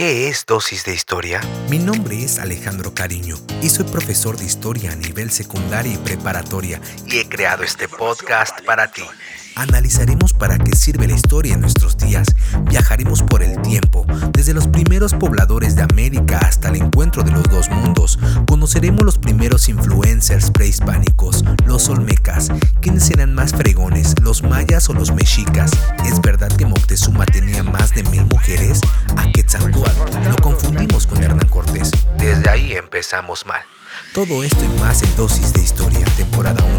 ¿Qué es dosis de historia? Mi nombre es Alejandro Cariño y soy profesor de historia a nivel secundaria y preparatoria y he creado este podcast para ti. Analizaremos para qué sirve la historia en nuestros días. Viajaremos por el tiempo, desde los primeros pobladores de América hasta el encuentro de los dos mundos. Conoceremos los primeros influencers prehispánicos, los olmecas. ¿Quiénes eran más fregones, los mayas o los mexicas? ¿Es verdad que Moctezuma tenía más de mil mujeres? ¿A Quetzalcóatl lo confundimos con Hernán Cortés? Desde ahí empezamos mal. Todo esto y más en Dosis de Historia, temporada 1,